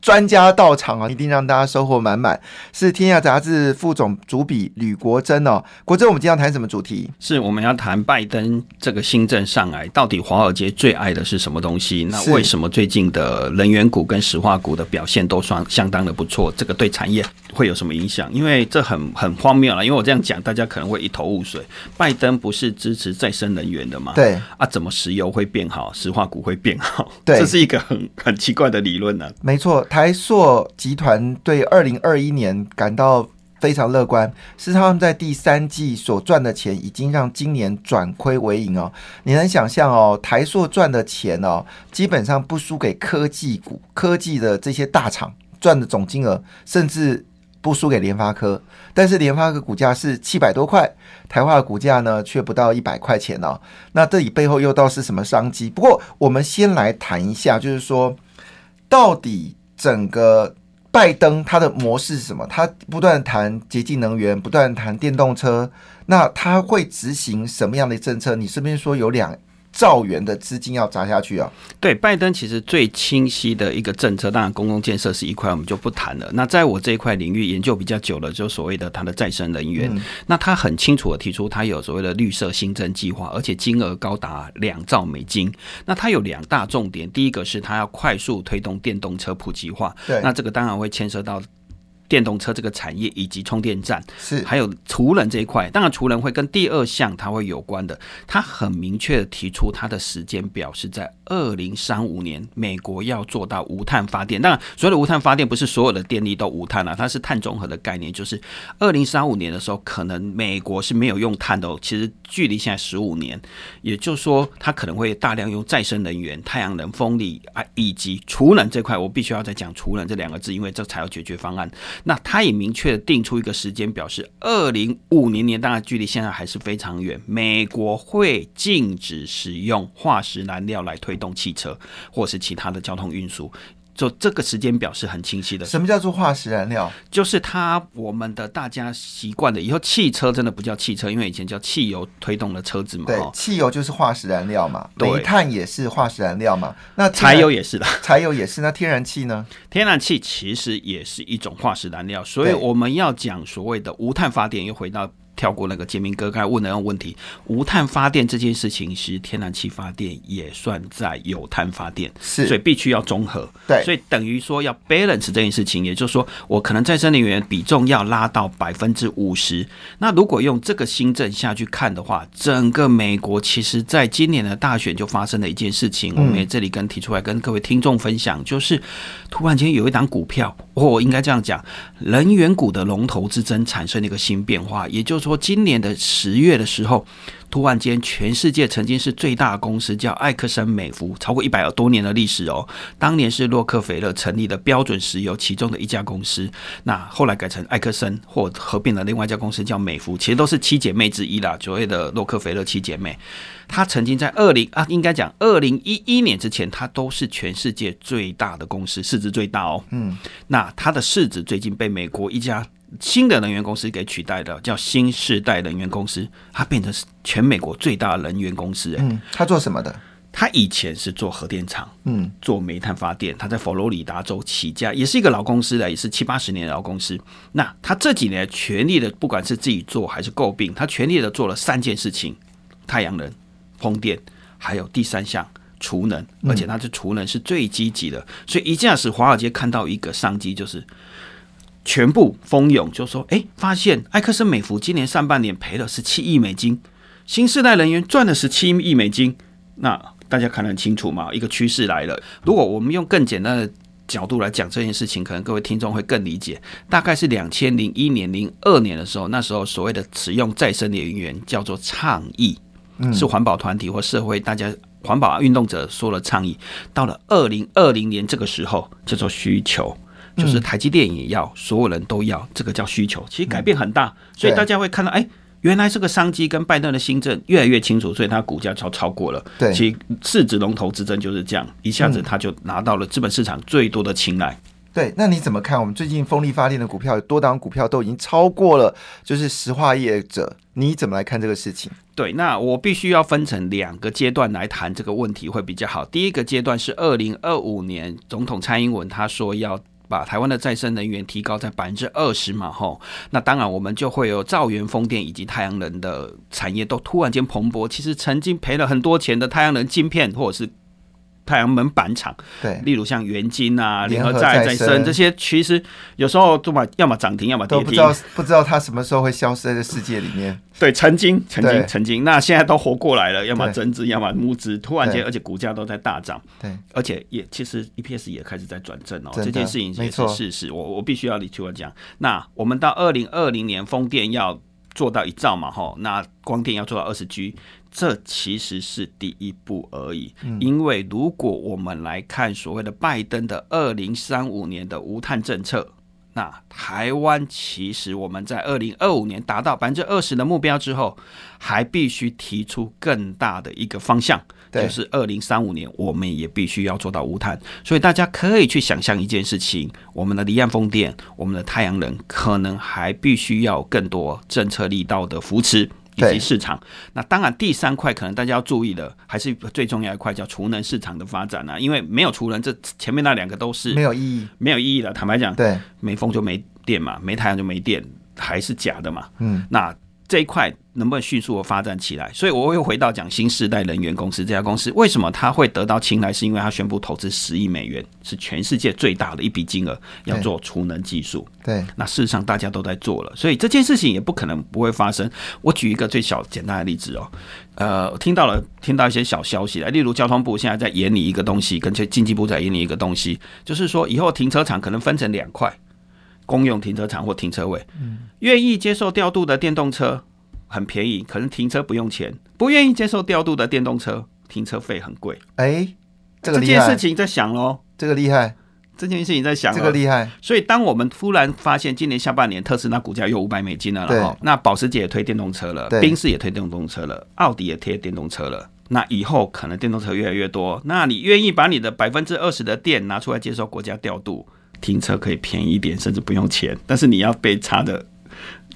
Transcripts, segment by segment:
专家到场啊，一定让大家收获满满。是天下杂志副总主笔吕国珍哦，国珍，我们今天要谈什么主题？是我们要谈拜登这个新政上来，到底华尔街最爱的是什么东西？那为什么最近的能源股跟石化股的表现都算相当的不错？这个对产业会有什么影响？因为这很很荒谬了，因为我这样讲，大家可能会一头雾水。拜登不是支持再生能源的吗？对啊，怎么石油会变好，石化股会变好？对，这是一个很很奇怪的理论呢。没错。台塑集团对二零二一年感到非常乐观，是他们在第三季所赚的钱已经让今年转亏为盈哦。你能想象哦，台塑赚的钱哦，基本上不输给科技股、科技的这些大厂赚的总金额，甚至不输给联发科。但是联发科股价是七百多块，台化股价呢却不到一百块钱哦。那这里背后又到是什么商机？不过我们先来谈一下，就是说到底。整个拜登他的模式是什么？他不断谈洁净能源，不断谈电动车，那他会执行什么样的政策？你是不是说有两？兆元的资金要砸下去啊！对，拜登其实最清晰的一个政策，当然公共建设是一块，我们就不谈了。那在我这一块领域研究比较久了，就所谓的他的再生能源，那他很清楚的提出，他有所谓的绿色新增计划，而且金额高达两兆美金。那他有两大重点，第一个是他要快速推动电动车普及化，对，那这个当然会牵涉到。电动车这个产业以及充电站是还有储能这一块，当然储能会跟第二项它会有关的。它很明确的提出它的时间表是在二零三五年，美国要做到无碳发电。当然，所有的无碳发电不是所有的电力都无碳啊，它是碳中和的概念，就是二零三五年的时候，可能美国是没有用碳的。其实距离现在十五年，也就是说，它可能会大量用再生能源、太阳能、风力啊，以及储能这块。我必须要再讲储能这两个字，因为这才有解决方案。那他也明确的定出一个时间表，示二零五零年，当然距离现在还是非常远。美国会禁止使用化石燃料来推动汽车或是其他的交通运输。就这个时间表是很清晰的。什么叫做化石燃料？就是它我们的大家习惯的，以后汽车真的不叫汽车，因为以前叫汽油推动的车子嘛。对，汽油就是化石燃料嘛，煤炭也是化石燃料嘛。那柴油也是的，柴油也是。那天然气呢？天然气其实也是一种化石燃料，所以我们要讲所谓的无碳发电，又回到。跳过那个杰明哥刚才问的那个问题，无碳发电这件事情其实天然气发电也算在有碳发电，是，所以必须要综合。对，所以等于说要 balance 这件事情，也就是说我可能再生能源比重要拉到百分之五十。那如果用这个新政下去看的话，整个美国其实在今年的大选就发生了一件事情，我们也这里跟提出来跟各位听众分享，就是突然间有一档股票，或应该这样讲，能源股的龙头之争产生了一个新变化，也就是。说今年的十月的时候，突然间，全世界曾经是最大的公司叫艾克森美孚，超过一百多年的历史哦。当年是洛克菲勒成立的标准石油其中的一家公司，那后来改成艾克森，或合并了另外一家公司叫美孚，其实都是七姐妹之一啦。所谓的洛克菲勒七姐妹，它曾经在二零啊，应该讲二零一一年之前，它都是全世界最大的公司，市值最大哦。嗯，那它的市值最近被美国一家。新的能源公司给取代的叫新世代能源公司，它变成是全美国最大的能源公司。嗯，它做什么的？它以前是做核电厂，嗯，做煤炭发电。它在佛罗里达州起家，也是一个老公司的，也是七八十年的老公司。那它这几年全力的，不管是自己做还是诟病，它全力的做了三件事情：太阳能、风电，还有第三项储能。而且它的储能是最积极的，所以一下子华尔街看到一个商机，就是。全部蜂拥就说：“哎，发现埃克森美孚今年上半年赔了十七亿美金，新世代人员赚了十七亿美金。那大家看得很清楚嘛？一个趋势来了。如果我们用更简单的角度来讲这件事情，可能各位听众会更理解。大概是两千零一年、零二年的时候，那时候所谓的使用再生能源叫做倡议，是环保团体或社会大家环保运动者说了倡议。到了二零二零年这个时候，叫做需求。”就是台积电也要，所有人都要，这个叫需求。其实改变很大，所以大家会看到，哎，原来这个商机跟拜登的新政越来越清楚，所以它股价超超过了。对，其市值龙头之争就是这样，一下子他就拿到了资本市场最多的青睐。对，那你怎么看？我们最近风力发电的股票，多档股票都已经超过了，就是石化业者，你怎么来看这个事情？对，那我必须要分成两个阶段来谈这个问题会比较好。第一个阶段是二零二五年，总统蔡英文他说要把台湾的再生能源提高在百分之二十嘛，吼，那当然我们就会有造源风电以及太阳能的产业都突然间蓬勃。其实曾经赔了很多钱的太阳能晶片或者是。太阳门板厂，对，例如像元晶啊、联合再再生。这些，其实有时候都嘛，要么涨停，要么跌停，不知道不知道它什么时候会消失在这世界里面。对，曾经，曾经，曾经，那现在都活过来了，要么增资，要么募资，突然间，而且股价都在大涨，对，而且也其实 EPS 也开始在转正哦，这件事情也是事实。我我必须要你听我讲，那我们到二零二零年风电要做到一兆嘛，吼，那光电要做到二十 G。这其实是第一步而已，因为如果我们来看所谓的拜登的二零三五年的无碳政策，那台湾其实我们在二零二五年达到百分之二十的目标之后，还必须提出更大的一个方向，就是二零三五年我们也必须要做到无碳。所以大家可以去想象一件事情：我们的离岸风电、我们的太阳能，可能还必须要更多政策力道的扶持。以及市场，那当然第三块可能大家要注意的，还是最重要一块叫储能市场的发展啊。因为没有储能，这前面那两个都是没有意义，没有意义的。坦白讲，对，没风就没电嘛，没太阳就没电，还是假的嘛。嗯，那。这一块能不能迅速的发展起来？所以我又回到讲新时代能源公司这家公司，为什么它会得到青睐？是因为它宣布投资十亿美元，是全世界最大的一笔金额，要做储能技术。对，那事实上大家都在做了，所以这件事情也不可能不会发生。我举一个最小简单的例子哦，呃，听到了听到一些小消息了，例如交通部现在在研拟一个东西，跟经济部在研拟一个东西，就是说以后停车场可能分成两块。公用停车场或停车位，嗯。愿意接受调度的电动车很便宜，可能停车不用钱；不愿意接受调度的电动车，停车费很贵。哎，这个件事情在想喽，这个厉害，这件事情在想，这个厉害。所以，当我们突然发现今年下半年特斯拉股价又五百美金了，然后那保时捷也推电动车了，宾士也推电动车了，奥迪也推电动车了，那以后可能电动车越来越多，那你愿意把你的百分之二十的电拿出来接受国家调度？停车可以便宜一点，甚至不用钱，但是你要被插的，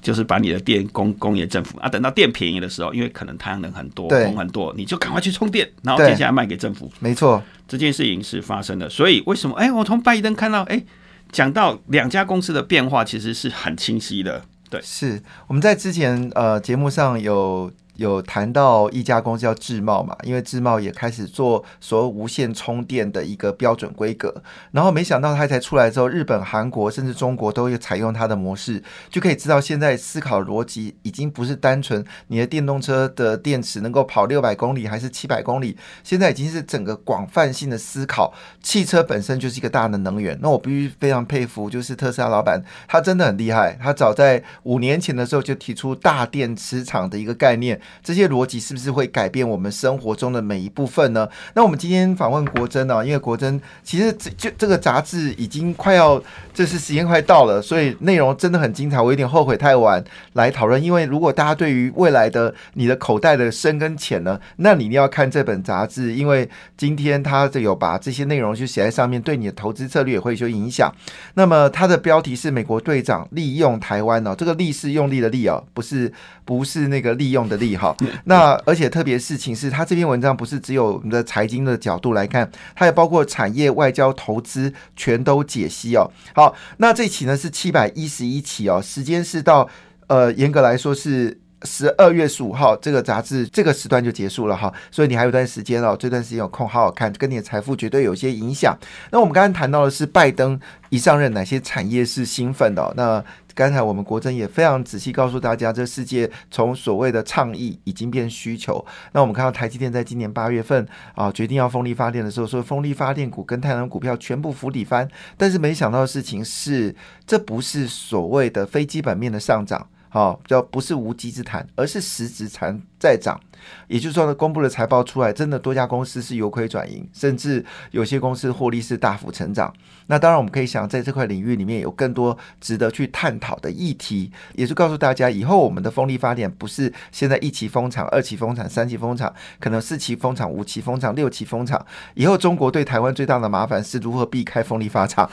就是把你的电供工业政府啊。等到电便宜的时候，因为可能太阳能很多，风很多，你就赶快去充电，然后接下来卖给政府。没错，这件事情是发生的。所以为什么？哎，我从拜登看到，哎，讲到两家公司的变化，其实是很清晰的。对，是我们在之前呃节目上有。有谈到一家公司叫智茂嘛，因为智茂也开始做所谓无线充电的一个标准规格，然后没想到它才出来之后，日本、韩国甚至中国都会采用它的模式，就可以知道现在思考逻辑已经不是单纯你的电动车的电池能够跑六百公里还是七百公里，现在已经是整个广泛性的思考，汽车本身就是一个大的能源。那我必须非常佩服，就是特斯拉老板，他真的很厉害，他早在五年前的时候就提出大电池厂的一个概念。这些逻辑是不是会改变我们生活中的每一部分呢？那我们今天访问国珍呢？因为国珍其实这就这个杂志已经快要，就是时间快到了，所以内容真的很精彩。我有点后悔太晚来讨论，因为如果大家对于未来的你的口袋的深跟浅呢，那你一定要看这本杂志，因为今天他有把这些内容就写在上面，对你的投资策略也会有影响。那么它的标题是美国队长利用台湾哦，这个利是用力的利哦，不是不是那个利用的利哈。那而且特别事情是他这篇文章不是只有我们的财经的角度来看，它也包括产业、外交、投资，全都解析哦。好，那这期呢是七百一十一期哦，时间是到呃严格来说是十二月十五号，这个杂志这个时段就结束了哈，所以你还有段时间哦，这段时间有空好好看，跟你的财富绝对有些影响。那我们刚刚谈到的是拜登一上任，哪些产业是兴奋的？那刚才我们国珍也非常仔细告诉大家，这世界从所谓的倡议已经变需求。那我们看到台积电在今年八月份啊决定要风力发电的时候，说风力发电股跟太阳能股票全部浮底翻。但是没想到的事情是，这不是所谓的非基本面的上涨，好，叫不是无稽之谈，而是实质产在涨。也就是说呢，公布的财报出来，真的多家公司是由亏转盈，甚至有些公司获利是大幅成长。那当然，我们可以想，在这块领域里面有更多值得去探讨的议题，也是告诉大家，以后我们的风力发电不是现在一期风场、二期风场、三期风场，可能四期风场、五期风场、六期风场。以后中国对台湾最大的麻烦是如何避开风力发场，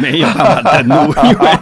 没有办法登陆，因为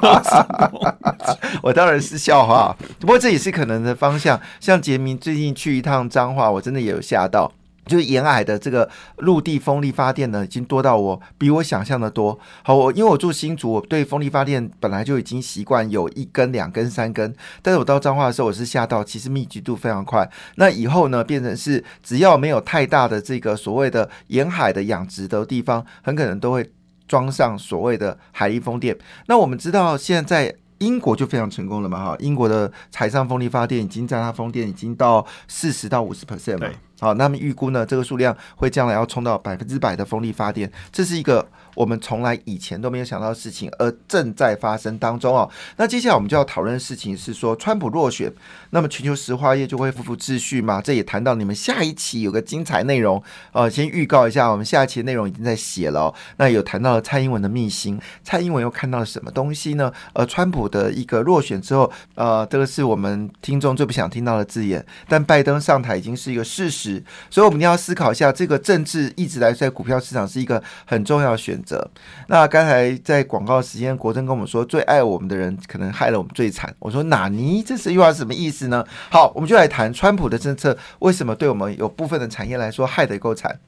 我当然是笑话，不过这也是可能的方向。像杰明最近去一趟彰化，我真的也有吓到。就是沿海的这个陆地风力发电呢，已经多到我比我想象的多。好，我因为我住新竹，我对风力发电本来就已经习惯有一根、两根、三根。但是我到彰化的时候，我是吓到，其实密集度非常快。那以后呢，变成是只要没有太大的这个所谓的沿海的养殖的地方，很可能都会装上所谓的海力风电。那我们知道现在。英国就非常成功了嘛，哈！英国的海上风力发电已经在它风电已经到四十到五十 percent 了。好，那么预估呢，这个数量会将来要冲到百分之百的风力发电，这是一个。我们从来以前都没有想到的事情，而正在发生当中哦。那接下来我们就要讨论的事情是说，川普落选，那么全球石化业就会恢复秩序吗？这也谈到你们下一期有个精彩内容，呃，先预告一下，我们下一期内容已经在写了。那有谈到了蔡英文的秘辛，蔡英文又看到了什么东西呢？呃，川普的一个落选之后，呃，这个是我们听众最不想听到的字眼，但拜登上台已经是一个事实，所以我们要思考一下，这个政治一直来在股票市场是一个很重要的选择。那刚才在广告时间，国珍跟我们说，最爱我们的人可能害了我们最惨。我说哪尼，这是又要什么意思呢？好，我们就来谈川普的政策为什么对我们有部分的产业来说害得够惨。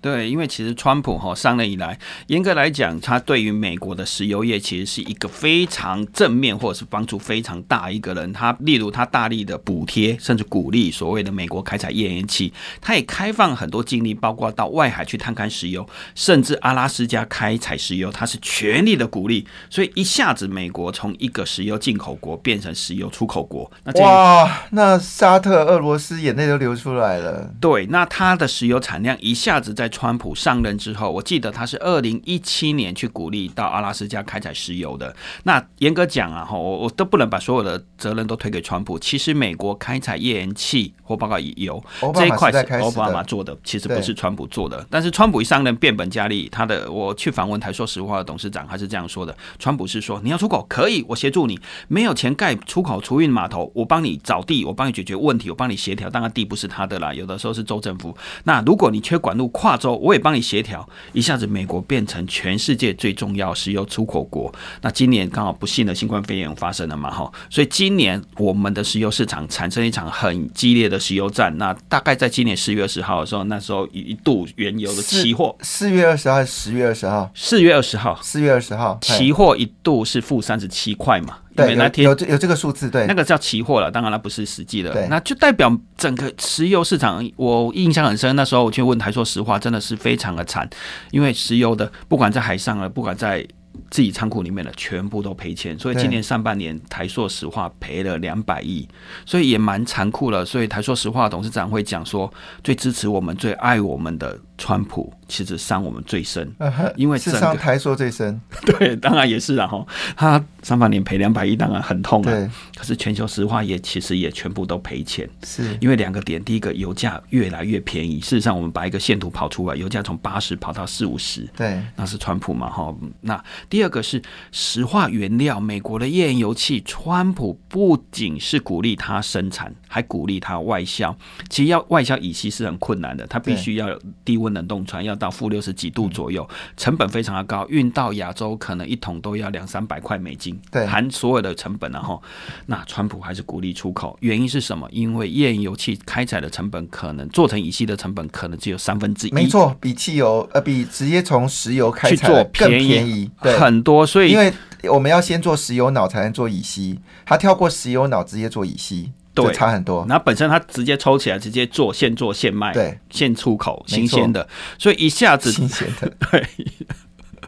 对，因为其实川普哈上任以来，严格来讲，他对于美国的石油业其实是一个非常正面或者是帮助非常大一个人。他例如他大力的补贴甚至鼓励所谓的美国开采页岩气，他也开放很多精力，包括到外海去探勘石油，甚至阿拉斯加开采石油，他是全力的鼓励。所以一下子美国从一个石油进口国变成石油出口国。那哇，那沙特、俄罗斯眼泪都流出来了。对，那它的石油产量一下子。在川普上任之后，我记得他是二零一七年去鼓励到阿拉斯加开采石油的。那严格讲啊，哈，我我都不能把所有的责任都推给川普。其实美国开采页岩气或包括油这一块是奥巴马做的，其实不是川普做的。但是川普一上任变本加厉，他的我去访问台说实话的董事长，他是这样说的：川普是说你要出口可以，我协助你；没有钱盖出口储运码头，我帮你找地，我帮你解决问题，我帮你协调。当然地不是他的啦，有的时候是州政府。那如果你缺管路。跨州我也帮你协调，一下子美国变成全世界最重要石油出口国。那今年刚好不幸的新冠肺炎发生了嘛，哈，所以今年我们的石油市场产生一场很激烈的石油战。那大概在今年四月二十号的时候，那时候一度原油的期货，四月二十号还是十月二十号？四月二十号，四月二十号，期货一度是负三十七块嘛。对，那天有有这个数字，对，那个叫期货了，当然那不是实际的，对那就代表整个石油市场，我印象很深。那时候我去问台说石化，真的是非常的惨，因为石油的不管在海上啊，不管在自己仓库里面的，全部都赔钱。所以今年上半年台硕石化赔了两百亿，所以也蛮残酷了。所以台硕石化董事长会讲说，最支持我们、最爱我们的。川普其实伤我们最深，因为是伤台说最深。对，当然也是然后他上半年赔两百亿，当然很痛啊。对，可是全球石化也其实也全部都赔钱，是因为两个点：第一个，油价越来越便宜。事实上，我们把一个线图跑出来，油价从八十跑到四五十，对，那是川普嘛？哈，那第二个是石化原料，美国的页岩油气，川普不仅是鼓励它生产，还鼓励它外销。其实要外销乙烯是很困难的，它必须要有低。温冷冻船要到负六十几度左右，成本非常的高，运到亚洲可能一桶都要两三百块美金，对，含所有的成本然后，那川普还是鼓励出口，原因是什么？因为页岩油气开采的成本可能做成乙烯的成本可能只有三分之一，没错，比汽油呃比直接从石油开采更便宜。很多，所以因为我们要先做石油脑才能做乙烯，他跳过石油脑直接做乙烯。对，差很多。那本身它直接抽起来，直接做现做现卖，对，现出口，新鲜的，所以一下子新鲜的，对，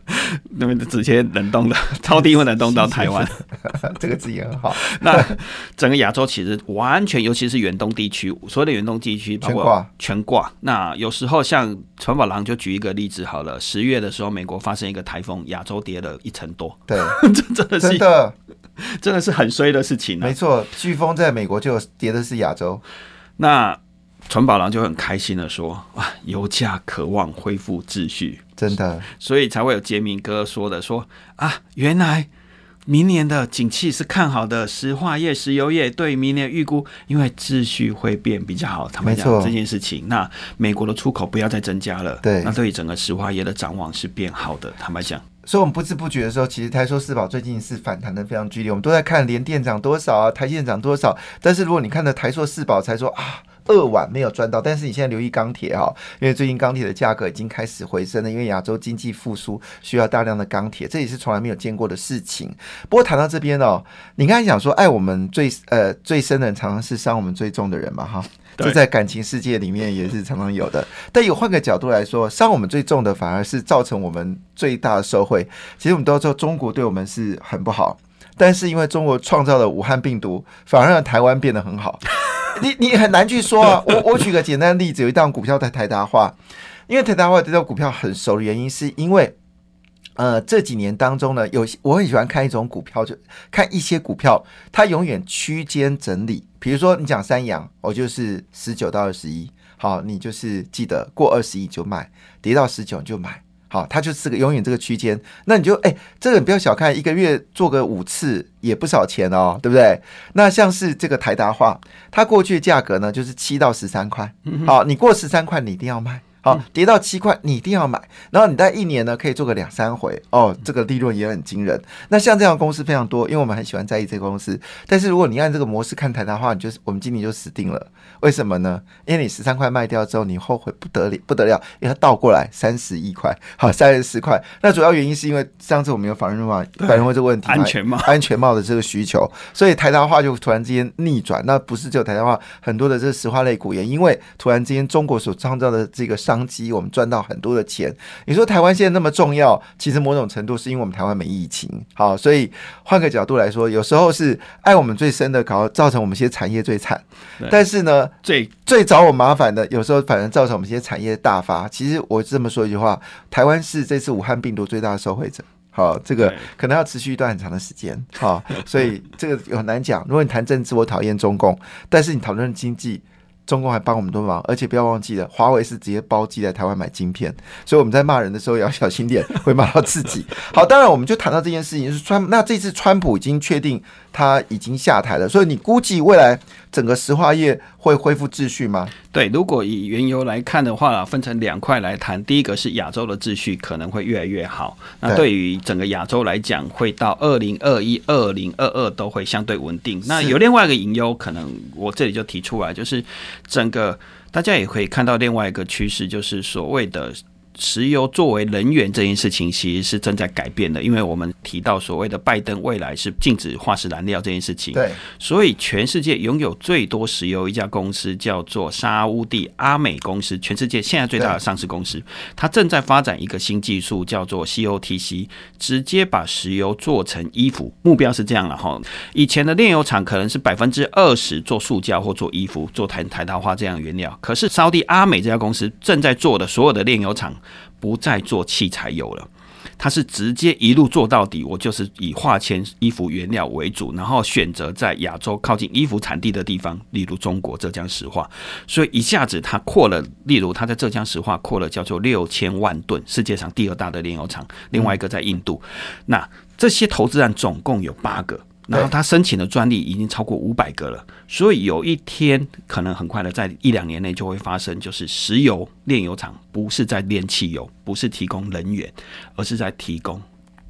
那边直接冷冻的，超低温冷冻到台湾，这个字也很好。那整个亚洲其实完全，尤其是远东地区，所有的远东地区全挂，全挂。那有时候像川宝郎就举一个例子好了，十月的时候，美国发生一个台风，亚洲跌了一成多，对，这真的是真的。真的是很衰的事情。没错，飓风在美国就跌的是亚洲。那纯宝郎就很开心的说：“哇，油价渴望恢复秩序，真的，所以才会有杰明哥说的说啊，原来。”明年的景气是看好的，石化业、石油业对明年预估，因为秩序会变比较好。他们讲这件事情，那美国的出口不要再增加了，对，那对于整个石化业的展望是变好的。坦白讲，所以我们不知不觉的时候，其实台塑四宝最近是反弹的非常剧烈。我们都在看联电涨多少啊，台电涨多少，但是如果你看到台塑四宝，才说啊。二晚没有赚到，但是你现在留意钢铁哈，因为最近钢铁的价格已经开始回升了，因为亚洲经济复苏需要大量的钢铁，这也是从来没有见过的事情。不过谈到这边哦，你刚才讲说爱我们最呃最深的人，常常是伤我们最重的人嘛哈，这在感情世界里面也是常常有的。但有换个角度来说，伤我们最重的反而是造成我们最大的受惠。其实我们都知道中国对我们是很不好，但是因为中国创造了武汉病毒，反而让台湾变得很好。你你很难去说啊！我我举个简单的例子，有一档股票在台达化，因为台达化这档股票很熟的原因，是因为呃这几年当中呢，有我很喜欢看一种股票，就看一些股票，它永远区间整理。比如说你讲三阳，我就是十九到二十一，好，你就是记得过二十一就卖，跌到十九就买。好，它就是个永远这个区间，那你就哎，这个你不要小看，一个月做个五次也不少钱哦，对不对？那像是这个台达化，它过去的价格呢就是七到十三块，好，你过十三块你一定要卖。好，跌到七块，你一定要买。然后你在一年呢，可以做个两三回哦，这个利润也很惊人。那像这样公司非常多，因为我们很喜欢在意这个公司。但是如果你按这个模式看台的话，你就是我们今年就死定了。为什么呢？因为你十三块卖掉之后，你后悔不得了，不得了，因为它倒过来三十一块，好，三十四块。那主要原因是因为上次我们有反润嘛，反润会这个问题，安全帽，安全帽的这个需求，所以台达化就突然之间逆转。那不是只有台达化，很多的这个石化类股也因为突然之间中国所创造的这个商机，我们赚到。到很多的钱，你说台湾现在那么重要，其实某种程度是因为我们台湾没疫情，好，所以换个角度来说，有时候是爱我们最深的，搞造成我们一些产业最惨。但是呢，最最找我麻烦的，有时候反而造成我们一些产业大发。其实我这么说一句话，台湾是这次武汉病毒最大的受害者。好，这个可能要持续一段很长的时间。好，所以这个很难讲。如果你谈政治，我讨厌中共；但是你讨论经济。中共还帮我们多忙，而且不要忘记了，华为是直接包机在台湾买晶片，所以我们在骂人的时候也要小心点，会骂到自己。好，当然我们就谈到这件事情，是川那这次川普已经确定他已经下台了，所以你估计未来整个石化业会恢复秩序吗？对，如果以原油来看的话，分成两块来谈，第一个是亚洲的秩序可能会越来越好，那对于整个亚洲来讲，会到二零二一、二零二二都会相对稳定。那有另外一个隐忧，可能我这里就提出来，就是。整个大家也可以看到另外一个趋势，就是所谓的。石油作为能源这件事情，其实是正在改变的，因为我们提到所谓的拜登未来是禁止化石燃料这件事情，对，所以全世界拥有最多石油一家公司叫做沙乌地阿美公司，全世界现在最大的上市公司，它正在发展一个新技术，叫做 COTC，直接把石油做成衣服，目标是这样了哈。以前的炼油厂可能是百分之二十做塑胶或做衣服、做台台桃花这样原料，可是沙地阿美这家公司正在做的所有的炼油厂。不再做器材油了，他是直接一路做到底。我就是以化纤衣服原料为主，然后选择在亚洲靠近衣服产地的地方，例如中国浙江石化。所以一下子他扩了，例如他在浙江石化扩了叫做六千万吨，世界上第二大的炼油厂。另外一个在印度，那这些投资案总共有八个。然后他申请的专利已经超过五百个了，所以有一天可能很快的，在一两年内就会发生，就是石油炼油厂不是在炼汽油，不是提供能源，而是在提供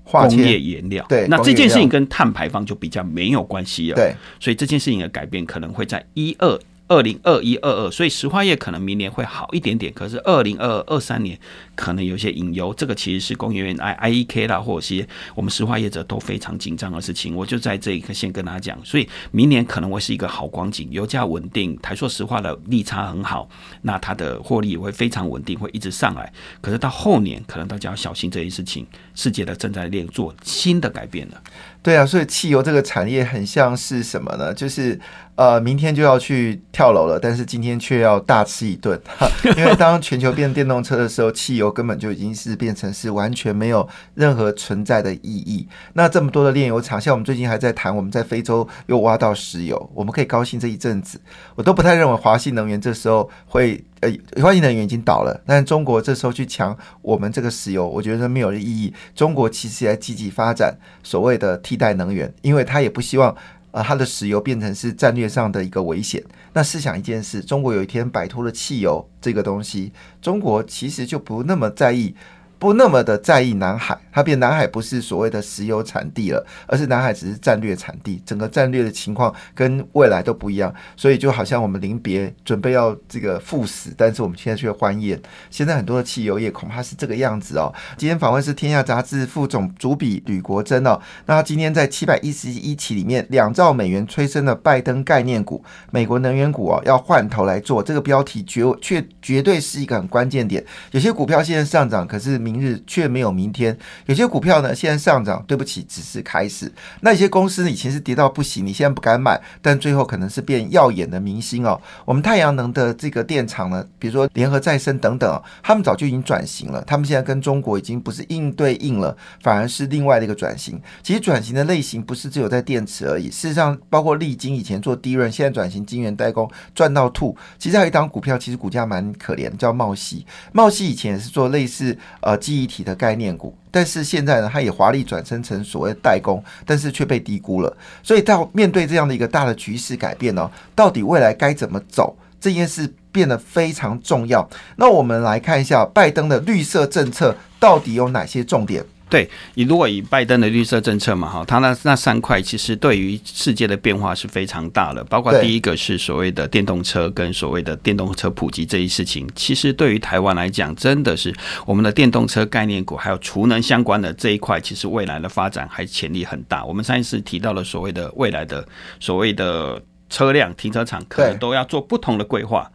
工业原料。对，那这件事情跟碳排放就比较没有关系了。对，所以这件事情的改变可能会在一二。二零二一二二，所以石化业可能明年会好一点点，可是二零二二二三年可能有些隐忧。这个其实是工业园 I I E K 啦，或者些我们石化业者都非常紧张的事情。我就在这一刻先跟大家讲，所以明年可能会是一个好光景，油价稳定，台塑石化的利差很好，那它的获利也会非常稳定，会一直上来。可是到后年，可能大家要小心这件事情，世界的正在练做新的改变了。对啊，所以汽油这个产业很像是什么呢？就是呃，明天就要去跳楼了，但是今天却要大吃一顿，因为当全球变电动车的时候，汽油根本就已经是变成是完全没有任何存在的意义。那这么多的炼油厂，像我们最近还在谈，我们在非洲又挖到石油，我们可以高兴这一阵子。我都不太认为华信能源这时候会，呃，欢迎能源已经倒了，但中国这时候去抢我们这个石油，我觉得没有意义。中国其实也在积极发展所谓的替代能源，因为他也不希望。呃，他的石油变成是战略上的一个危险。那试想一件事，中国有一天摆脱了汽油这个东西，中国其实就不那么在意。不那么的在意南海，它变南海不是所谓的石油产地了，而是南海只是战略产地，整个战略的情况跟未来都不一样，所以就好像我们临别准备要这个赴死，但是我们现在却欢宴。现在很多的汽油业恐怕是这个样子哦。今天访问是天下杂志副总主笔吕国珍哦，那他今天在七百一十一期里面，两兆美元催生的拜登概念股，美国能源股哦要换头来做，这个标题绝却绝对是一个很关键点。有些股票现在上涨，可是。明日却没有明天，有些股票呢现在上涨，对不起，只是开始。那一些公司以前是跌到不行，你现在不敢买，但最后可能是变耀眼的明星哦。我们太阳能的这个电厂呢，比如说联合再生等等，他们早就已经转型了。他们现在跟中国已经不是应对应了，反而是另外的一个转型。其实转型的类型不是只有在电池而已，事实上包括利晶以前做低润，现在转型晶圆代工赚到吐。其实还有一档股票，其实股价蛮可怜，叫茂系。茂系以前也是做类似呃。记忆体的概念股，但是现在呢，它也华丽转身成所谓代工，但是却被低估了。所以到面对这样的一个大的局势改变呢，到底未来该怎么走，这件事变得非常重要。那我们来看一下拜登的绿色政策到底有哪些重点。对，你如果以拜登的绿色政策嘛，哈，他那那三块其实对于世界的变化是非常大的，包括第一个是所谓的电动车跟所谓的电动车普及这一事情，其实对于台湾来讲，真的是我们的电动车概念股还有储能相关的这一块，其实未来的发展还潜力很大。我们上一次提到了所谓的未来的所谓的车辆停车场，可能都要做不同的规划。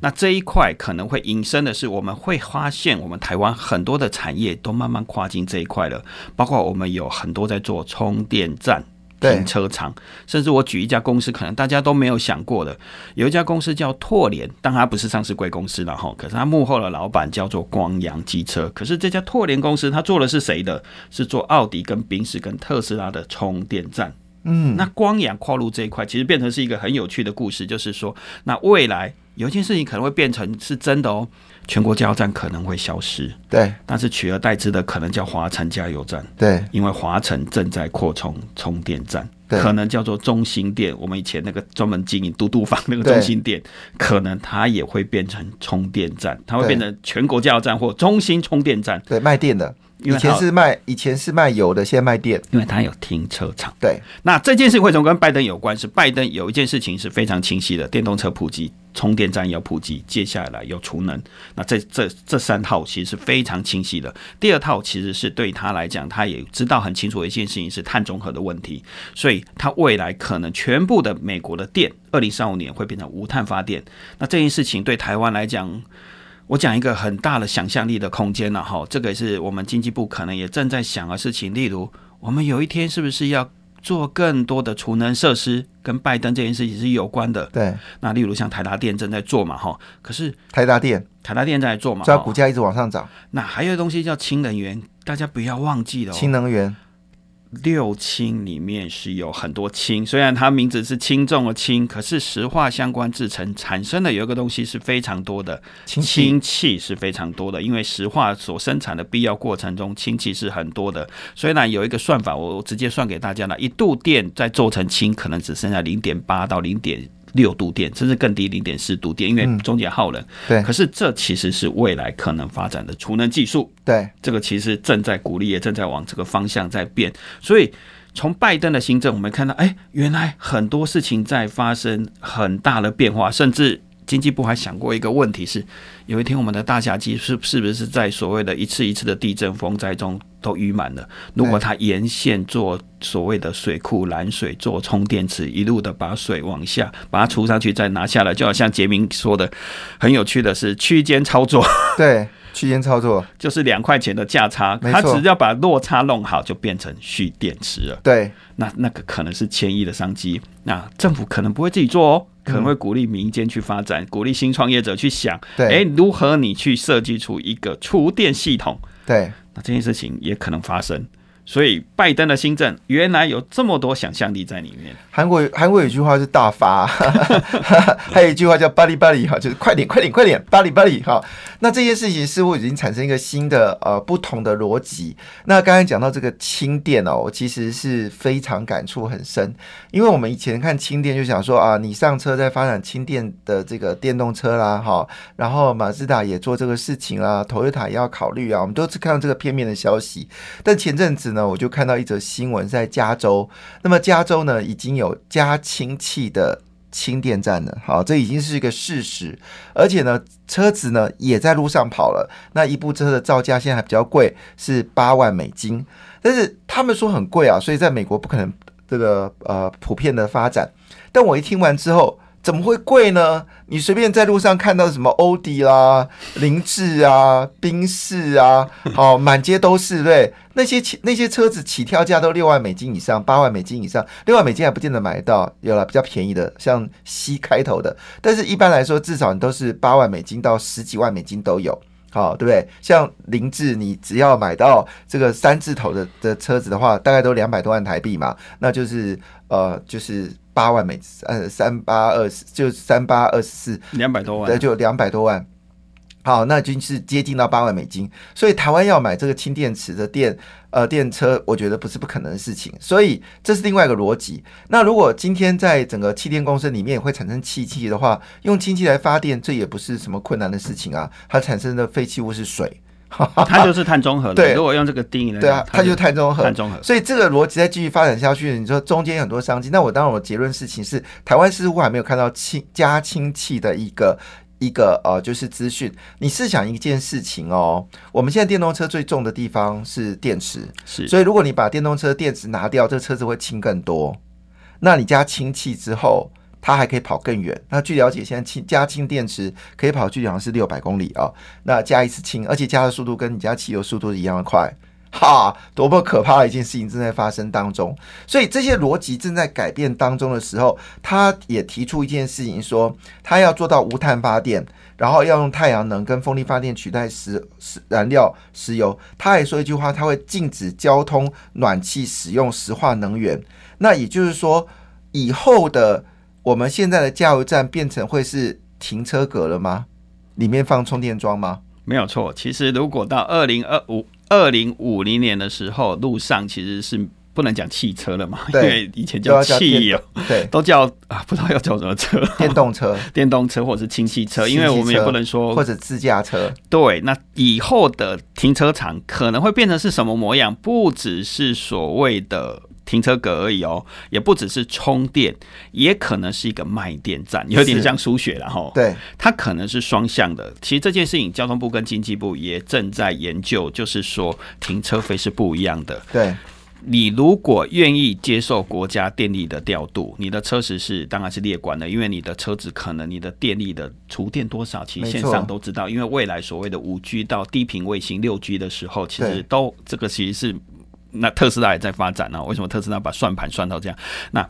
那这一块可能会引申的是，我们会发现，我们台湾很多的产业都慢慢跨进这一块了，包括我们有很多在做充电站、停车场，甚至我举一家公司，可能大家都没有想过的，有一家公司叫拓联，但它不是上市贵公司了哈，可是它幕后的老板叫做光阳机车，可是这家拓联公司它做的是谁的？是做奥迪、跟宾士、跟特斯拉的充电站。嗯，那光阳跨入这一块，其实变成是一个很有趣的故事，就是说，那未来。有一件事情可能会变成是真的哦，全国加油站可能会消失，对，但是取而代之的可能叫华晨加油站，对，因为华晨正在扩充充电站，可能叫做中心店，我们以前那个专门经营嘟嘟房那个中心店，可能它也会变成充电站，它会变成全国加油站或中心充电站，对，卖电的。以前是卖以前是卖油的，现在卖电，因为它有停车场。对，那这件事会从跟拜登有关，是拜登有一件事情是非常清晰的：电动车普及，充电站要普及，接下来要储能。那这这这三套其实是非常清晰的。第二套其实是对他来讲，他也知道很清楚一件事情是碳中和的问题，所以他未来可能全部的美国的电，二零三五年会变成无碳发电。那这件事情对台湾来讲。我讲一个很大的想象力的空间了哈，这个是我们经济部可能也正在想的事情。例如，我们有一天是不是要做更多的储能设施，跟拜登这件事情是有关的？对。那例如像台达电正在做嘛哈，可是台达电，台达电在做嘛，所以股价一直往上涨。那还有东西叫氢能源，大家不要忘记了，氢能源。六氢里面是有很多氢，虽然它名字是轻重的氢，可是石化相关制成产生的有一个东西是非常多的氢气是非常多的，因为石化所生产的必要过程中氢气是很多的，所以呢有一个算法，我直接算给大家了，一度电再做成氢，可能只剩下零点八到零点。六度电，甚至更低零点四度电，因为中间耗能。对，可是这其实是未来可能发展的储能技术。对，这个其实正在鼓励，也正在往这个方向在变。所以从拜登的新政，我们看到，哎，原来很多事情在发生很大的变化，甚至。经济部还想过一个问题是，有一天我们的大峡机是是不是在所谓的一次一次的地震风灾中都淤满了？如果它沿线做所谓的水库拦水，做充电池，一路的把水往下，把它储上去，再拿下来，就好像杰明说的，很有趣的是区间操作。对。区间操作，就是两块钱的价差，没错。它只要把落差弄好，就变成蓄电池了。对，那那个可能是千亿的商机，那政府可能不会自己做哦，可能会鼓励民间去发展，鼓励新创业者去想，对。诶，如何你去设计出一个储电系统，对，那这件事情也可能发生。所以拜登的新政原来有这么多想象力在里面，韩国韩国有句话是大发，还有一句话叫巴里巴里哈，就是快点快点快点巴里巴里哈。那这件事情似乎已经产生一个新的呃不同的逻辑。那刚才讲到这个轻电哦，我其实是非常感触很深，因为我们以前看轻电就想说啊，你上车在发展轻电的这个电动车啦哈，然后马自达也做这个事情啦，Toyota 也要考虑啊，我们都是看到这个片面的消息。但前阵子呢，我就看到一则新闻，在加州，那么加州呢已经有加氢气的氢电站了，好，这已经是一个事实，而且呢，车子呢也在路上跑了。那一部车的造价现在还比较贵，是八万美金，但是他们说很贵啊，所以在美国不可能这个呃普遍的发展。但我一听完之后。怎么会贵呢？你随便在路上看到什么欧迪啦、凌志啊、宾士啊，好、满街都是，对？那些起那些车子起跳价都六万美金以上，八万美金以上，六万美金还不见得买得到，有了比较便宜的，像 C 开头的，但是一般来说，至少你都是八万美金到十几万美金都有。好，对不对？像凌志，你只要买到这个三字头的的车子的话，大概都两百多万台币嘛，那就是呃，就是八万美，呃，三八二十，就三八二十四，两百多万对，，就两百多万。好，那就是接近到八万美金，所以台湾要买这个氢电池的电呃电车，我觉得不是不可能的事情，所以这是另外一个逻辑。那如果今天在整个气电公司里面会产生气气的话，用氢气来发电，这也不是什么困难的事情啊。它产生的废弃物是水，它就是碳中和了。对如果用这个定义来对啊，，它就是碳中和。碳中和。所以这个逻辑再继续发展下去，你说中间有很多商机。那我当然我结论事情是，台湾似乎还没有看到氢加氢气的一个一个呃，就是资讯。你试想一件事情哦，我们现在电动车最重的地方是电池，是所以如果你把电动车电池拿掉，这车子会轻更多。那你加氢气之后，它还可以跑更远。那据了解，现在氢加氢电池可以跑距离好像是六百公里啊、那加一次氢，而且加的速度跟你加汽油速度是一样的快。哈，多么可怕的一件事情正在发生当中，所以这些逻辑正在改变当中的时候，他也提出一件事情说，他要做到无碳发电，然后要用太阳能跟风力发电取代石石燃料石油。他还说一句话，他会禁止交通暖气使用石化能源。那也就是说，以后的我们现在的加油站变成会是停车格了吗？里面放充电桩吗？没有错。其实如果到二零二五、二零五零年的时候，路上其实是不能讲汽车了嘛，因对为以前叫汽电油，对，都叫啊，不知道要叫什么车，电动车。电动车或者是氢气车，因为我们也不能说或者自驾车，对，那以后的停车场可能会变成是什么模样？不只是所谓的停车格而已哦，也不只是充电，也可能是一个卖电站，有点像输血了哈。对，它可能是双向的。其实这件事情，交通部跟经济部也正在研究，就是说停车费是不一样的。对，你如果愿意接受国家电力的调度，你的车时是当然是列管的，因为你的车子可能你的电力的储电多少，其实线上都知道。因为未来所谓的五 G 到低频卫星六 G 的时候，其实都这个其实是那特斯拉也在发展啊。为什么特斯拉把算盘算到这样？那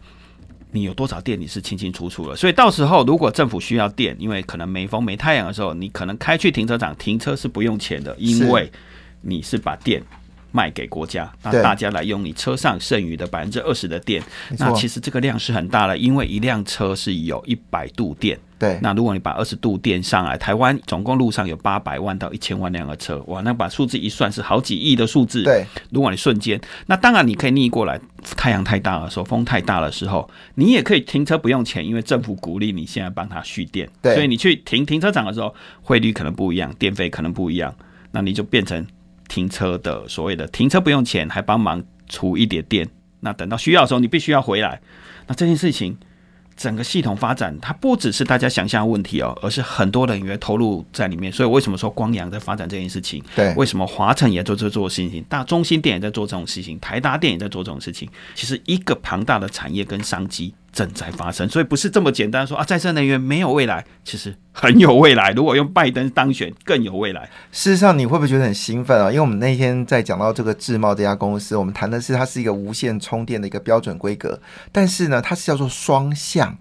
你有多少电，你是清清楚楚的。所以到时候如果政府需要电，因为可能没风没太阳的时候，你可能开去停车场停车是不用钱的，因为你是把电卖给国家，那大家来用你车上剩余的百分之二十的电。那其实这个量是很大的，因为一辆车是有一百度电。对，那如果你把二十度电上来，台湾总共路上有八百万到一千万辆的车，哇，那把数字一算是好几亿的数字。对，如果你瞬间，那当然你可以逆过来，太阳太大的时候，风太大的时候，你也可以停车不用钱，因为政府鼓励你现在帮他蓄电，对所以你去停停车场的时候，汇率可能不一样，电费可能不一样，那你就变成停车的所谓的停车不用钱，还帮忙储一点电，那等到需要的时候，你必须要回来，那这件事情。整个系统发展，它不只是大家想象的问题哦，而是很多人也会投入在里面。所以为什么说光阳在发展这件事情？对，为什么华晨也在做这做事情？大中心店也在做这种事情，台达店也在做这种事情。其实一个庞大的产业跟商机，正在发生，所以不是这么简单说啊，再生能源没有未来，其实很有未来。如果用拜登当选，更有未来。事实上，你会不会觉得很兴奋啊？因为我们那天在讲到这个智茂这家公司，我们谈的是它是一个无线充电的一个标准规格，但是呢，它是叫做双向。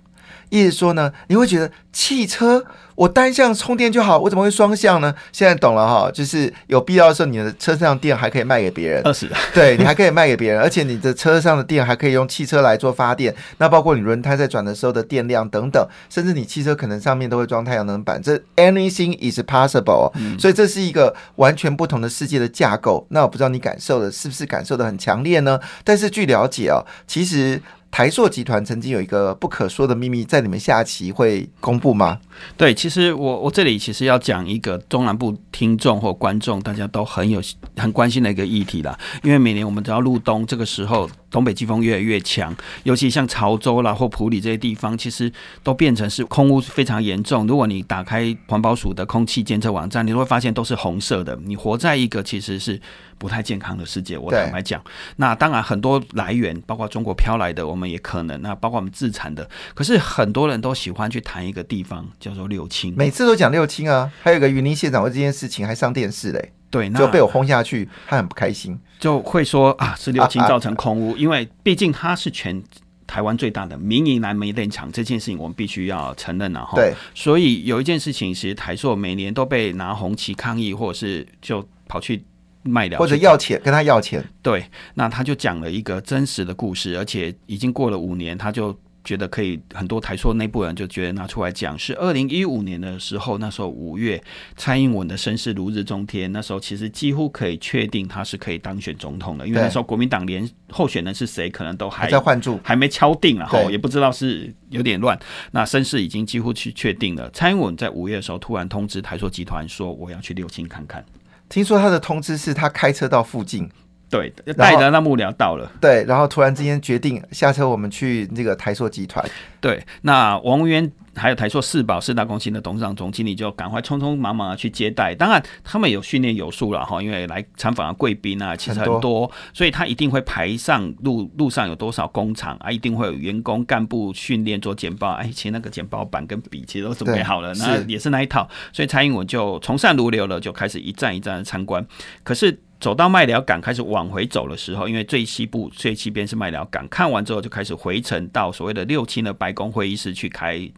意思说呢，你会觉得汽车我单向充电就好，我怎么会双向呢？现在懂了哈，就是有必要的时候，你的车上电还可以卖给别人，二十，对你还可以卖给别人，而且你的车上的电还可以用汽车来做发电，那包括你轮胎在转的时候的电量等等，甚至你汽车可能上面都会装太阳能板，这 anything is possible，所以这是一个完全不同的世界的架构。那我不知道你感受的是不是感受的很强烈呢？但是据了解啊，其实。台硕集团曾经有一个不可说的秘密，在你们下期会公布吗？对，其实我我这里其实要讲一个中南部听众或观众大家都很有很关心的一个议题啦。因为每年我们只要入冬，这个时候东北季风越来越强，尤其像潮州啦或普里这些地方，其实都变成是空污非常严重。如果你打开环保署的空气监测网站，你会发现都是红色的。你活在一个其实是。不太健康的世界，我坦白讲，那当然很多来源，包括中国飘来的，我们也可能，那包括我们自产的。可是很多人都喜欢去谈一个地方，叫做六轻，每次都讲六轻啊。还有个云林县长为这件事情还上电视嘞，对，就被我轰下去，他很不开心，就会说啊，是六轻造成空屋，因为毕竟他是全台湾最大的民营燃煤电厂，这件事情我们必须要承认了哈。对，所以有一件事情，其实台塑每年都被拿红旗抗议，或者是就跑去。卖掉或者要钱，跟他要钱。对，那他就讲了一个真实的故事，而且已经过了五年，他就觉得可以。很多台塑内部人就觉得拿出来讲，是二零一五年的时候，那时候五月，蔡英文的声势如日中天，那时候其实几乎可以确定他是可以当选总统的，因为那时候国民党连候选人是谁可能都还在换注，还没敲定了哈，也不知道是有点乱。那声势已经几乎去确定了。蔡英文在五月的时候突然通知台塑集团说，我要去六亲看看。听说他的通知是他开车到附近，对，带着那幕僚到了，对，然后突然之间决定下车，我们去那个台塑集团，对，那王文渊。还有台塑四宝四大公司的董事长、总经理就赶快匆匆忙忙的去接待。当然，他们有训练有素了哈，因为来参访的贵宾啊，其实很多，所以他一定会排上路，路上有多少工厂啊，一定会有员工干部训练做简报。哎，其实那个简报板跟笔其实都准备好了，那也是那一套。所以蔡英文就从善如流了，就开始一站一站的参观。可是走到麦寮港开始往回走的时候，因为最西部最西边是麦寮港，看完之后就开始回程到所谓的六轻的白宫会议室去开。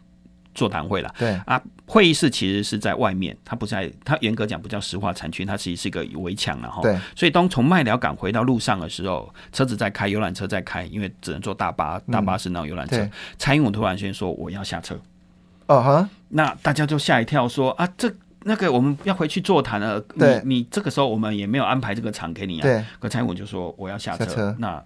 座谈会了，对啊，会议室其实是在外面，它不在，它严格讲不叫石化产区，它其实是一个围墙了哈。对，所以当从麦寮港回到路上的时候，车子在开，游览车在开，因为只能坐大巴，大巴是那种游览车。蔡英文突然先说我要下车，哦哈，那大家就吓一跳，说啊，这那个我们要回去座谈了，你你这个时候我们也没有安排这个场给你啊。对，可蔡英文就说我要下车，那。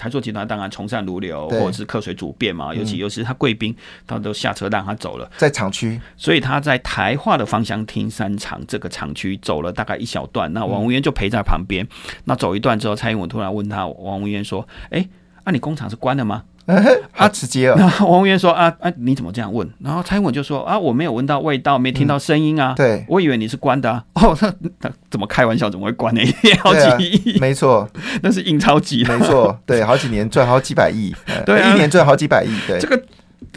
台塑集团当然从善如流，或者是客随主便嘛，尤其尤其是他贵宾，他都下车让他走了，在厂区，所以他在台化的芳香厅三厂这个厂区走了大概一小段，那王文渊就陪在旁边。那走一段之后，蔡英文突然问他，王文渊说：“哎，那你工厂是关了吗？” 他直接，然后王文渊说：“啊啊，你怎么这样问？”然后蔡英文就说：“啊，我没有闻到味道，没听到声音啊。”对，我以为你是关的。哦，那那怎么开玩笑？怎么会关呢？好几亿，没错，那是印钞机。没错，对，好几年赚好几百亿，对，一年赚好几百亿。对，这个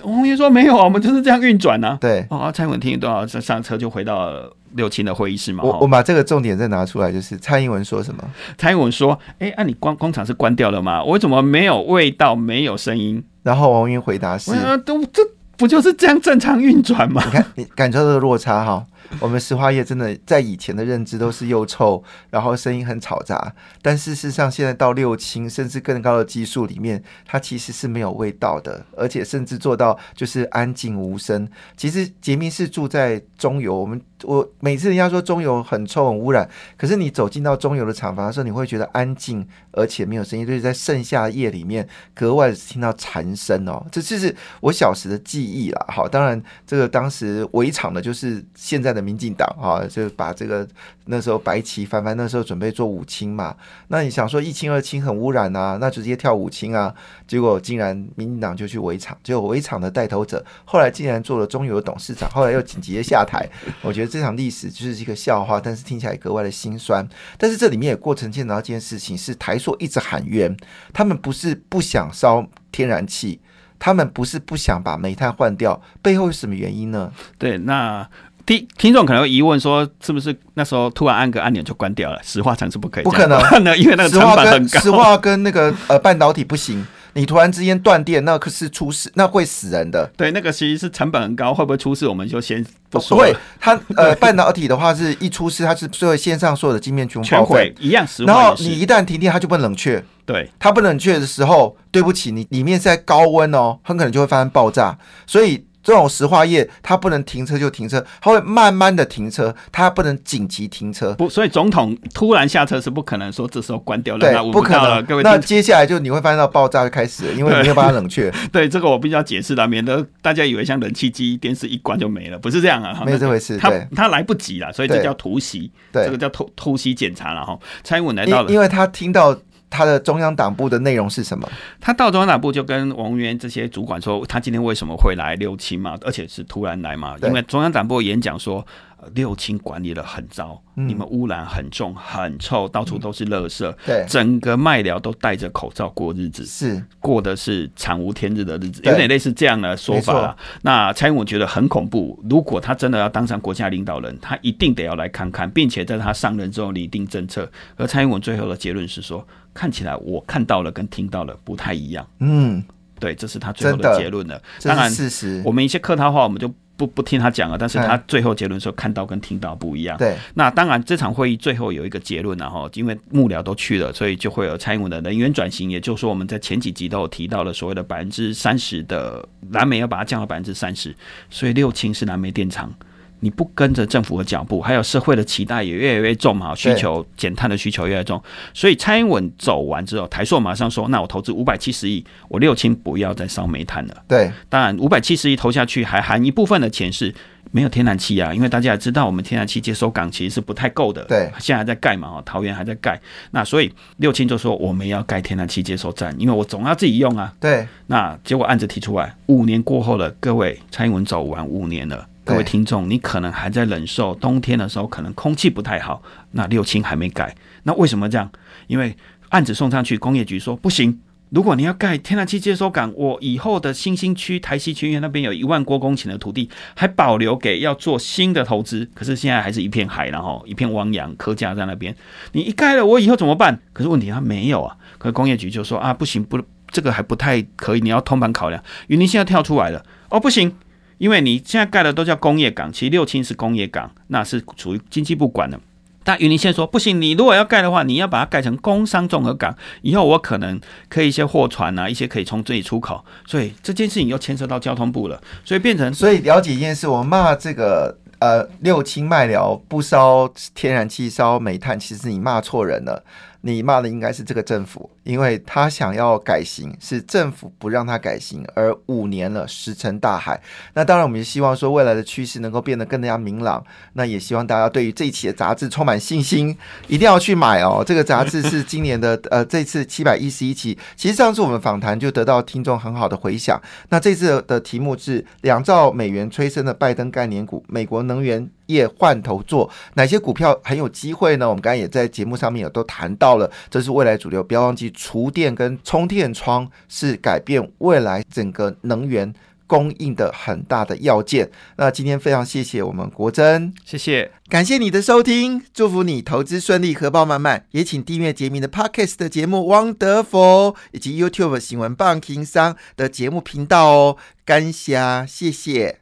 王文渊说没有啊，我们就是这样运转呢。对，哦，蔡英文听多少，上上车就回到。六亲的会议室嘛，我我把这个重点再拿出来，就是蔡英文说什么？蔡英文说：“哎，啊，你光工厂是关掉了吗？我怎么没有味道，没有声音？”然后王云回答是：“都这不就是这样正常运转吗？”你看，你感受到的落差哈。我们石化业真的在以前的认知都是又臭，然后声音很吵杂。但事实上，现在到六轻甚至更高的技术里面，它其实是没有味道的，而且甚至做到就是安静无声。其实杰明是住在中游，我们我每次人家说中游很臭很污染，可是你走进到中游的厂房的时候，你会觉得安静而且没有声音，就是在盛夏夜里面格外听到蝉声哦。这就是我小时的记忆了。好，当然这个当时围场的就是现在的。民进党啊，就把这个那时候白旗翻翻，那时候准备做五清嘛。那你想说一清二清很污染啊，那直接跳五清啊？结果竟然民进党就去围场，结果围场的带头者后来竟然做了中油的董事长，后来又紧急的下台。我觉得这场历史就是一个笑话，但是听起来格外的心酸。但是这里面也过程见到一件事情，是台塑一直喊冤，他们不是不想烧天然气。他们不是不想把煤炭换掉，背后是什么原因呢？对，那听听众可能会疑问说，是不是那时候突然按个按钮就关掉了？石化厂是不可以，不可能呢，因为那个成石化本很高。跟石化跟那个呃半导体不行，你突然之间断电，那可是出事，那会死人的。对，那个其实是成本很高，会不会出事，我们就先不说会，，它呃 半导体的话是一出事，它是所有线上所有的晶片全部全毁，一样，石然。后你一旦停电，它就不能冷却。对，它不能冷却的时候，对不起，你里面是在高温哦，很可能就会发生爆炸。所以这种石化业，它不能停车就停车，它会慢慢的停车，它不能紧急停车。不，所以总统突然下车是不可能说这时候关掉，了对他，闻不可。能。那各位那，接下来就你会发现到爆炸就开始了，因为你没有办法冷却，对这个我必须要解释的，免得大家以为像冷气机电视一关就没了，不是这样啊，没有这回事。他对他来不及了，所以这叫突袭，对这个叫突突袭检查了哈。蔡英文来到了因因为他听到他的中央党部的内容是什么？他到中央党部就跟王源这些主管说，他今天为什么会来六轻嘛，而且是突然来嘛，因为中央党部演讲说。呃六轻管理的很糟，嗯你们污染很重、很臭，到处都是垃圾，对，整个麦寮都戴着口罩过日子，是过的是惨无天日的日子，有点类似这样的说法。那蔡英文觉得很恐怖，如果他真的要当上国家领导人，他一定得要来看看，并且在他上任之后拟定政策。而蔡英文最后的结论是说，看起来我看到了跟听到了不太一样。嗯，对，这是他最后的的结论了。这当然是，事实。我们一些客套话我们就不不听他讲了，但是他嗯最后结论说看到跟听到不一样。对，那当然，这场会议最后有一个结论然后因为幕僚都去了，所以就会有蔡英文的人员转型，也就是说我们在前几集都有提到了所谓的百分之三十的蓝煤要把它降到百分之三十，所以六轻是蓝煤电厂。你不跟着政府的脚步，还有社会的期待也越来越重嘛，需求减碳的需求越来越重，所以蔡英文走完之后，台塑马上说，那我投资五百七十亿，我六轻不要再烧煤炭了。对，当然，五百七十亿投下去，还含一部分的钱是没有天然气啊，因为大家也知道，我们天然气接收港其实是不太够的。对现在还在盖嘛，哦，桃园还在盖。那所以六轻就说我们要盖天然气接收站，因为我总要自己用啊。对，那结果案子提出来，五年过后了，各位，蔡英文走完五年了。各位听众，你可能还在忍受冬天的时候，可能空气不太好。那六轻还没改，那为什么这样？因为案子送上去，工业局说不行。如果你要盖天然气接收港，我以后的新兴区、台西区，因为那边有一万多公顷的土地，还保留给要做新的投资。可是现在还是一片海，然后一片汪洋，科家在那边。你一盖了，我以后怎么办？可是问题他没有啊。可是工业局就说啊，不行，不，这个还不太可以，你要通盘考量。云林现在跳出来了，哦，不行。因为你现在盖的都叫工业港，其实六轻是工业港，那是属于经济部管的。但云林县说不行，你如果要盖的话，你要把它盖成工商综合港，以后我可能可以一些货船啊，一些可以从这里出口，所以这件事情又牵涉到交通部了，所以变成所以了解一件事，我骂这个呃六轻卖寮不烧天然气烧煤炭，其实你骂错人了。你骂的应该是这个政府，因为他想要改型，是政府不让他改型，而五年了石沉大海。那当然，我们也希望说未来的趋势能够变得更加明朗。那也希望大家对于这一期的杂志充满信心，一定要去买哦。这个杂志是今年的呃这次七百一十一期，其实上次我们访谈就得到听众很好的回响。那这次的题目是两兆美元催生的拜登概念股，美国能源业换头做哪些股票很有机会呢？我们刚才也在节目上面有都谈到了，这是未来主流。不要忘记，厨电跟充电窗是改变未来整个能源供应的很大的要件。那今天非常谢谢我们国珍。谢谢。感谢你的收听，祝福你投资顺利，荷包满满。也请订阅杰明的 Podcast 的节目《Wonderful》，以及 YouTube 新闻棒情商的节目频道哦。感谢，谢谢。